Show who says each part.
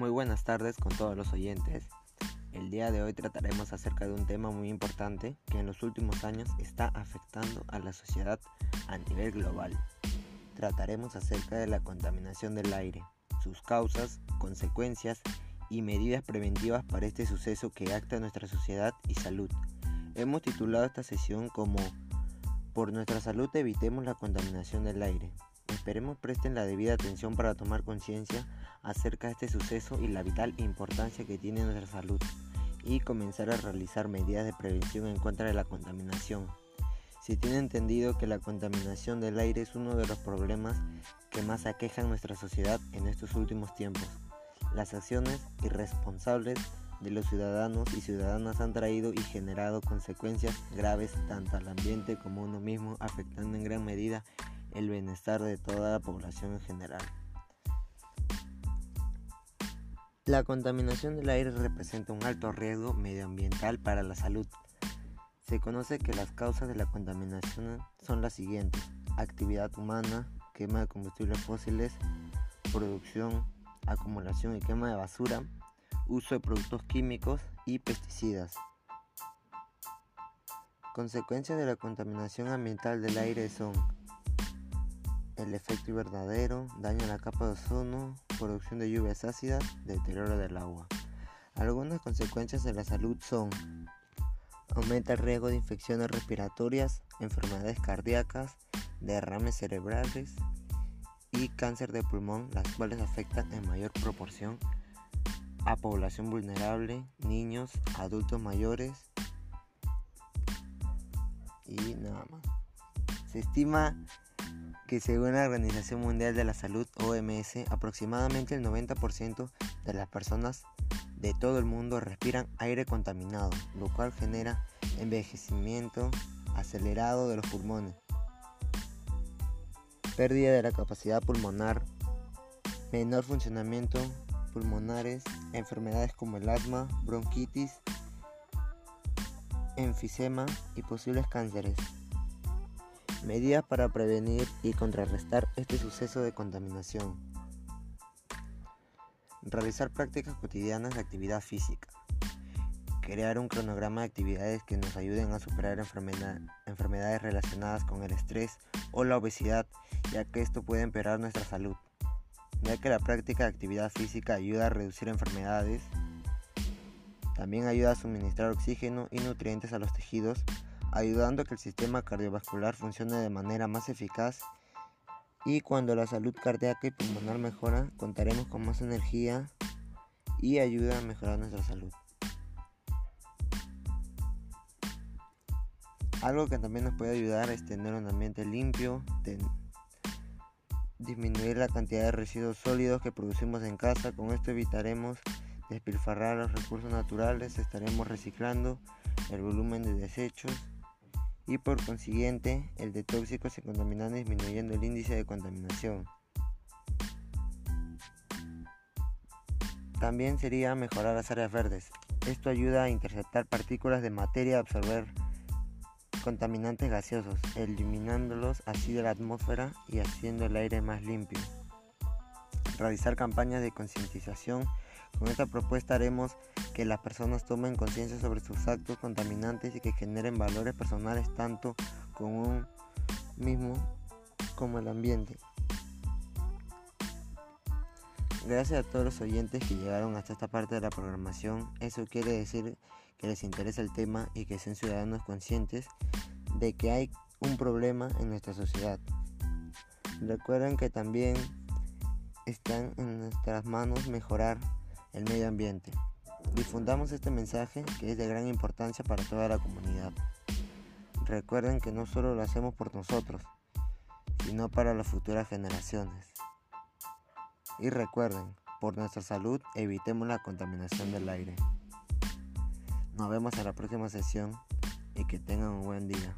Speaker 1: Muy buenas tardes con todos los oyentes. El día de hoy trataremos acerca de un tema muy importante que en los últimos años está afectando a la sociedad a nivel global. Trataremos acerca de la contaminación del aire, sus causas, consecuencias y medidas preventivas para este suceso que acta nuestra sociedad y salud. Hemos titulado esta sesión como Por nuestra salud evitemos la contaminación del aire. Esperemos presten la debida atención para tomar conciencia acerca de este suceso y la vital importancia que tiene nuestra salud y comenzar a realizar medidas de prevención en contra de la contaminación. Se tiene entendido que la contaminación del aire es uno de los problemas que más aquejan nuestra sociedad en estos últimos tiempos. Las acciones irresponsables de los ciudadanos y ciudadanas han traído y generado consecuencias graves tanto al ambiente como a uno mismo, afectando en gran medida el bienestar de toda la población en general. La contaminación del aire representa un alto riesgo medioambiental para la salud. Se conoce que las causas de la contaminación son las siguientes. Actividad humana, quema de combustibles fósiles, producción, acumulación y quema de basura, uso de productos químicos y pesticidas. Consecuencias de la contaminación ambiental del aire son el efecto invernadero, daño a la capa de ozono, producción de lluvias ácidas, deterioro del agua. Algunas consecuencias de la salud son aumenta el riesgo de infecciones respiratorias, enfermedades cardíacas, derrames cerebrales y cáncer de pulmón, las cuales afectan en mayor proporción a población vulnerable, niños, adultos mayores y nada más. Se estima que según la Organización Mundial de la Salud OMS, aproximadamente el 90% de las personas de todo el mundo respiran aire contaminado, lo cual genera envejecimiento acelerado de los pulmones, pérdida de la capacidad pulmonar, menor funcionamiento pulmonares, enfermedades como el asma, bronquitis, enfisema y posibles cánceres. Medidas para prevenir y contrarrestar este suceso de contaminación. Realizar prácticas cotidianas de actividad física. Crear un cronograma de actividades que nos ayuden a superar enfermedades relacionadas con el estrés o la obesidad, ya que esto puede empeorar nuestra salud. Ya que la práctica de actividad física ayuda a reducir enfermedades, también ayuda a suministrar oxígeno y nutrientes a los tejidos, ayudando a que el sistema cardiovascular funcione de manera más eficaz y cuando la salud cardíaca y pulmonar mejora, contaremos con más energía y ayuda a mejorar nuestra salud. Algo que también nos puede ayudar es tener un ambiente limpio, disminuir la cantidad de residuos sólidos que producimos en casa, con esto evitaremos despilfarrar los recursos naturales, estaremos reciclando el volumen de desechos y por consiguiente el de tóxicos y contaminantes disminuyendo el índice de contaminación. También sería mejorar las áreas verdes. Esto ayuda a interceptar partículas de materia y absorber contaminantes gaseosos, eliminándolos así de la atmósfera y haciendo el aire más limpio. Realizar campañas de concientización. Con esta propuesta haremos que las personas tomen conciencia sobre sus actos contaminantes y que generen valores personales tanto con un mismo como el ambiente. Gracias a todos los oyentes que llegaron hasta esta parte de la programación. Eso quiere decir que les interesa el tema y que sean ciudadanos conscientes de que hay un problema en nuestra sociedad. Recuerden que también están en nuestras manos mejorar el medio ambiente. Difundamos este mensaje que es de gran importancia para toda la comunidad. Recuerden que no solo lo hacemos por nosotros, sino para las futuras generaciones. Y recuerden, por nuestra salud evitemos la contaminación del aire. Nos vemos en la próxima sesión y que tengan un buen día.